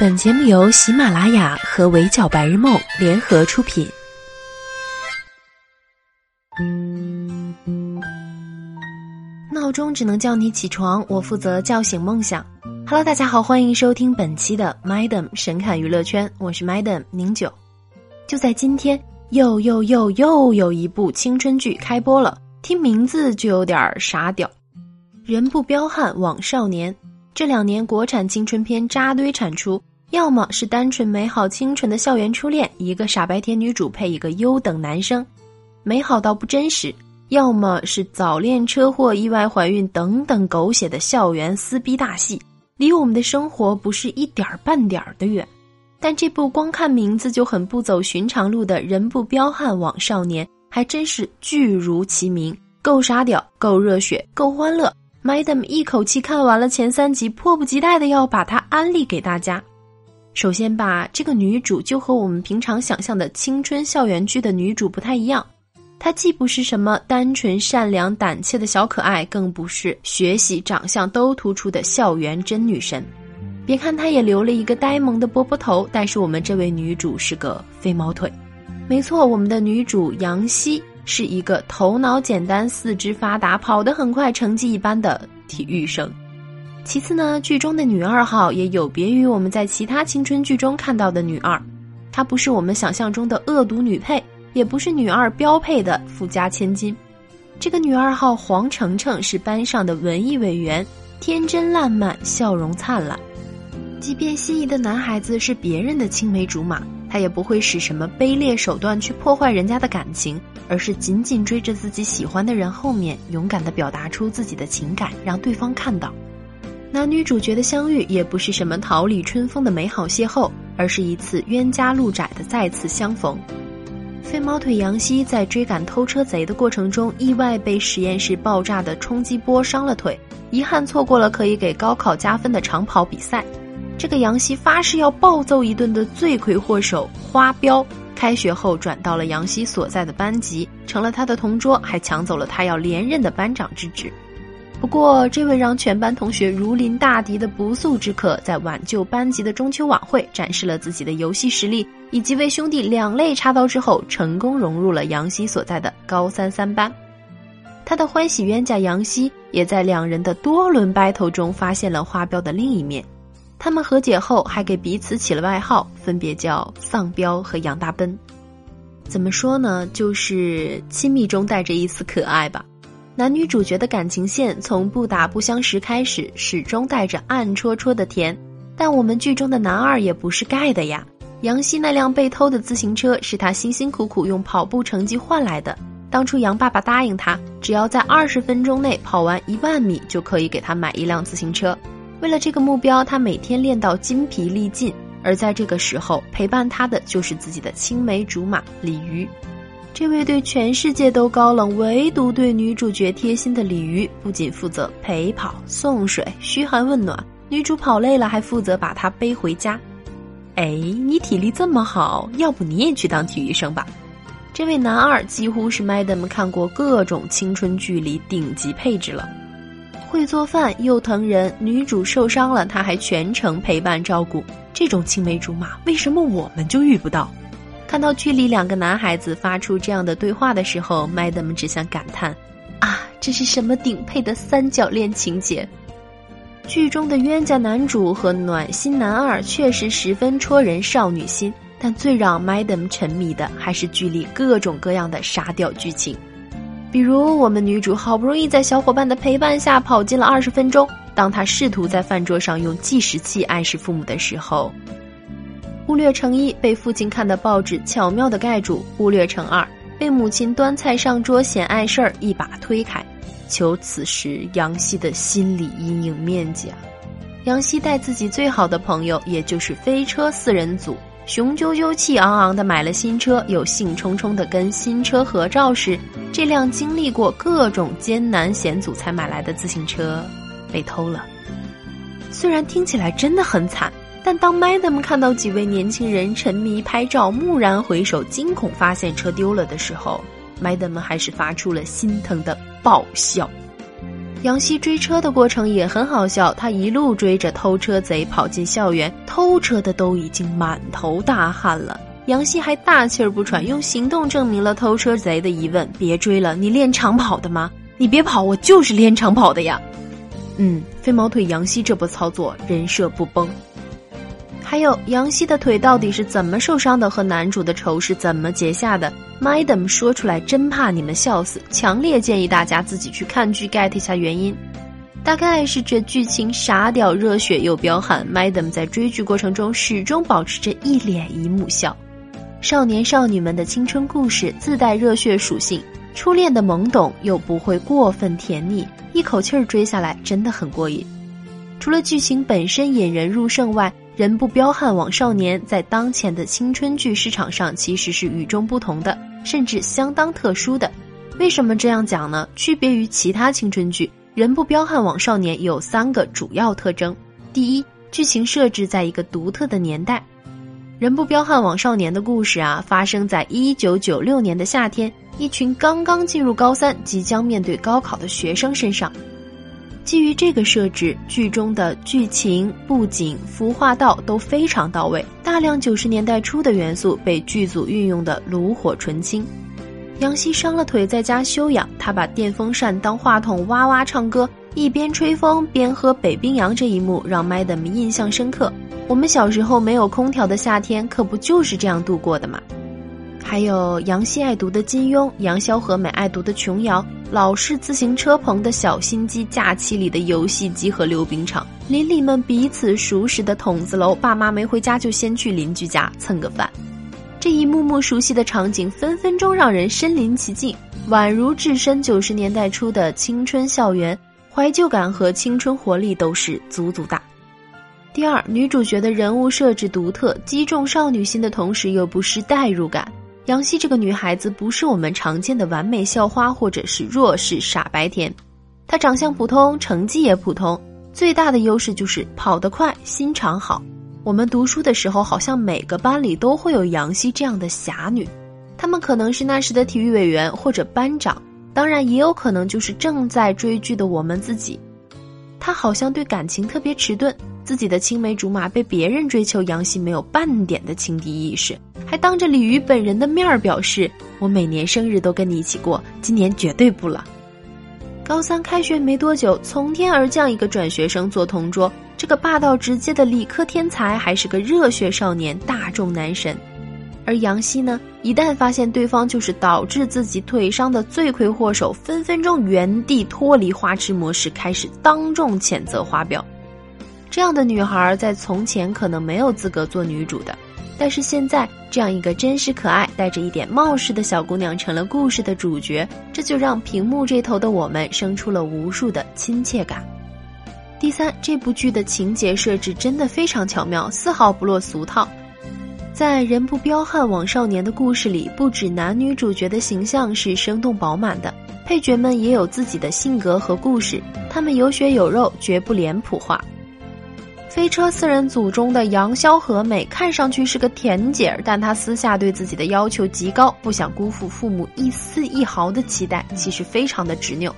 本节目由喜马拉雅和围剿白日梦联合出品。闹钟只能叫你起床，我负责叫醒梦想。Hello，大家好，欢迎收听本期的 Madam 神侃娱乐圈，我是 Madam 宁九。就在今天，又又又又有一部青春剧开播了，听名字就有点傻屌，人不彪悍枉少年。这两年国产青春片扎堆产出，要么是单纯美好清纯的校园初恋，一个傻白甜女主配一个优等男生，美好到不真实；要么是早恋、车祸、意外怀孕等等狗血的校园撕逼大戏，离我们的生活不是一点儿半点儿的远。但这部光看名字就很不走寻常路的人不彪悍枉少年，还真是剧如其名，够傻屌，够热血，够欢乐。Madam 一口气看完了前三集，迫不及待的要把它安利给大家。首先吧，这个女主就和我们平常想象的青春校园剧的女主不太一样，她既不是什么单纯善良胆怯的小可爱，更不是学习长相都突出的校园真女神。别看她也留了一个呆萌的波波头，但是我们这位女主是个飞毛腿。没错，我们的女主杨希。是一个头脑简单、四肢发达、跑得很快、成绩一般的体育生。其次呢，剧中的女二号也有别于我们在其他青春剧中看到的女二，她不是我们想象中的恶毒女配，也不是女二标配的富家千金。这个女二号黄澄澄是班上的文艺委员，天真烂漫，笑容灿烂。即便心仪的男孩子是别人的青梅竹马，她也不会使什么卑劣手段去破坏人家的感情。而是紧紧追着自己喜欢的人后面，勇敢地表达出自己的情感，让对方看到。男女主角的相遇也不是什么桃李春风的美好邂逅，而是一次冤家路窄的再次相逢。飞毛腿杨希在追赶偷车贼的过程中，意外被实验室爆炸的冲击波伤了腿，遗憾错过了可以给高考加分的长跑比赛。这个杨希发誓要暴揍一顿的罪魁祸首花彪。开学后转到了杨希所在的班级，成了他的同桌，还抢走了他要连任的班长之职。不过，这位让全班同学如临大敌的不速之客，在挽救班级的中秋晚会，展示了自己的游戏实力，以及为兄弟两肋插刀之后，成功融入了杨希所在的高三三班。他的欢喜冤家杨希，也在两人的多轮 battle 中发现了花标的另一面。他们和解后，还给彼此起了外号，分别叫丧彪和杨大奔。怎么说呢？就是亲密中带着一丝可爱吧。男女主角的感情线从不打不相识开始，始终带着暗戳戳的甜。但我们剧中的男二也不是盖的呀。杨希那辆被偷的自行车是他辛辛苦苦用跑步成绩换来的。当初杨爸爸答应他，只要在二十分钟内跑完一万米，就可以给他买一辆自行车。为了这个目标，他每天练到筋疲力尽。而在这个时候，陪伴他的就是自己的青梅竹马鲤鱼。这位对全世界都高冷，唯独对女主角贴心的鲤鱼，不仅负责陪跑、送水、嘘寒问暖，女主跑累了还负责把她背回家。哎，你体力这么好，要不你也去当体育生吧？这位男二几乎是 Madam 看过各种青春剧里顶级配置了。会做饭又疼人，女主受伤了，他还全程陪伴照顾。这种青梅竹马，为什么我们就遇不到？看到剧里两个男孩子发出这样的对话的时候，Madam 只想感叹：啊，这是什么顶配的三角恋情节？剧中的冤家男主和暖心男二确实十分戳人少女心，但最让 Madam 沉迷的还是剧里各种各样的傻屌剧情。比如，我们女主好不容易在小伙伴的陪伴下跑进了二十分钟，当她试图在饭桌上用计时器暗示父母的时候，忽略成一被父亲看的报纸巧妙的盖住，忽略成二被母亲端菜上桌显碍事儿一把推开，求此时杨希的心理阴影面积啊！杨希带自己最好的朋友，也就是飞车四人组。雄赳赳气昂昂的买了新车，又兴冲冲的跟新车合照时，这辆经历过各种艰难险阻才买来的自行车被偷了。虽然听起来真的很惨，但当 Madam 看到几位年轻人沉迷拍照，蓦然回首，惊恐发现车丢了的时候，Madam 还是发出了心疼的爆笑。杨希追车的过程也很好笑，他一路追着偷车贼跑进校园，偷车的都已经满头大汗了。杨希还大气儿不喘，用行动证明了偷车贼的疑问：“别追了，你练长跑的吗？你别跑，我就是练长跑的呀。”嗯，飞毛腿杨希这波操作人设不崩。还有杨希的腿到底是怎么受伤的？和男主的仇是怎么结下的？Madam 说出来真怕你们笑死，强烈建议大家自己去看剧 get 一下原因。大概是这剧情傻屌、热血又彪悍，Madam 在追剧过程中始终保持着一脸姨母笑。少年少女们的青春故事自带热血属性，初恋的懵懂又不会过分甜腻，一口气儿追下来真的很过瘾。除了剧情本身引人入胜外，人不彪悍枉少年在当前的青春剧市场上其实是与众不同的，甚至相当特殊的。为什么这样讲呢？区别于其他青春剧，人不彪悍枉少年有三个主要特征：第一，剧情设置在一个独特的年代。人不彪悍枉少年的故事啊，发生在一九九六年的夏天，一群刚刚进入高三、即将面对高考的学生身上。基于这个设置，剧中的剧情、布景、服化道都非常到位，大量九十年代初的元素被剧组运用的炉火纯青。杨希伤了腿在家休养，他把电风扇当话筒哇哇唱歌，一边吹风边喝北冰洋，这一幕让 Madam 印象深刻。我们小时候没有空调的夏天，可不就是这样度过的吗？还有杨希爱读的金庸，杨逍和美爱读的琼瑶。老式自行车棚的小心机，假期里的游戏机和溜冰场，邻里们彼此熟识的筒子楼，爸妈没回家就先去邻居家蹭个饭，这一幕幕熟悉的场景，分分钟让人身临其境，宛如置身九十年代初的青春校园，怀旧感和青春活力都是足足大。第二，女主角的人物设置独特，击中少女心的同时又不失代入感。杨希这个女孩子不是我们常见的完美校花，或者是弱势傻白甜。她长相普通，成绩也普通，最大的优势就是跑得快，心肠好。我们读书的时候，好像每个班里都会有杨希这样的侠女，她们可能是那时的体育委员或者班长，当然也有可能就是正在追剧的我们自己。她好像对感情特别迟钝。自己的青梅竹马被别人追求，杨希没有半点的情敌意识，还当着鲤鱼本人的面儿表示：“我每年生日都跟你一起过，今年绝对不了。”高三开学没多久，从天而降一个转学生做同桌，这个霸道直接的理科天才还是个热血少年，大众男神。而杨希呢，一旦发现对方就是导致自己腿伤的罪魁祸首，分分钟原地脱离花痴模式，开始当众谴责花表。这样的女孩在从前可能没有资格做女主的，但是现在这样一个真实可爱、带着一点冒失的小姑娘成了故事的主角，这就让屏幕这头的我们生出了无数的亲切感。第三，这部剧的情节设置真的非常巧妙，丝毫不落俗套。在人不彪悍枉少年的故事里，不止男女主角的形象是生动饱满的，配角们也有自己的性格和故事，他们有血有肉，绝不脸谱化。飞车四人组中的杨潇和美看上去是个甜姐儿，但她私下对自己的要求极高，不想辜负父母一丝一毫的期待，其实非常的执拗。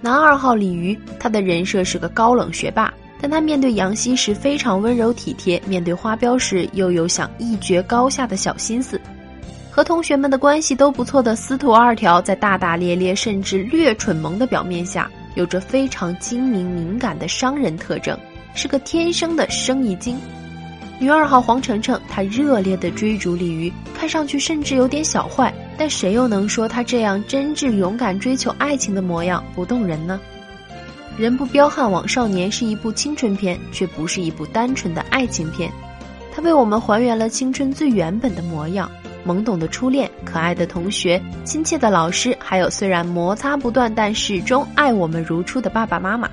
男二号李鱼，他的人设是个高冷学霸，但他面对杨希时非常温柔体贴，面对花标时又有想一决高下的小心思。和同学们的关系都不错的司徒二条，在大大咧咧甚至略蠢萌的表面下，有着非常精明敏感的商人特征。是个天生的生意精，女二号黄澄澄，她热烈的追逐鲤鱼，看上去甚至有点小坏，但谁又能说她这样真挚勇敢追求爱情的模样不动人呢？人不彪悍枉少年是一部青春片，却不是一部单纯的爱情片，它为我们还原了青春最原本的模样：懵懂的初恋、可爱的同学、亲切的老师，还有虽然摩擦不断但始终爱我们如初的爸爸妈妈。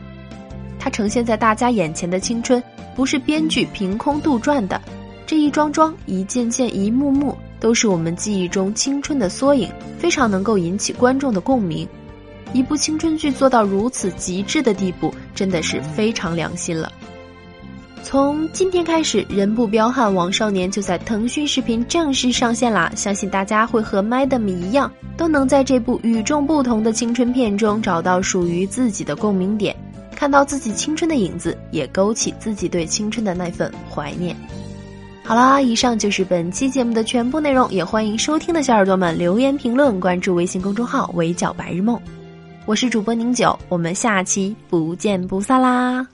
呈现在大家眼前的青春，不是编剧凭空杜撰的，这一桩桩、一件件、一幕幕，都是我们记忆中青春的缩影，非常能够引起观众的共鸣。一部青春剧做到如此极致的地步，真的是非常良心了。从今天开始，《人不彪悍王少年》就在腾讯视频正式上线啦！相信大家会和 Madam 一样，都能在这部与众不同的青春片中找到属于自己的共鸣点，看到自己青春的影子，也勾起自己对青春的那份怀念。好啦，以上就是本期节目的全部内容，也欢迎收听的小耳朵们留言评论，关注微信公众号“围剿白日梦”。我是主播宁九，我们下期不见不散啦！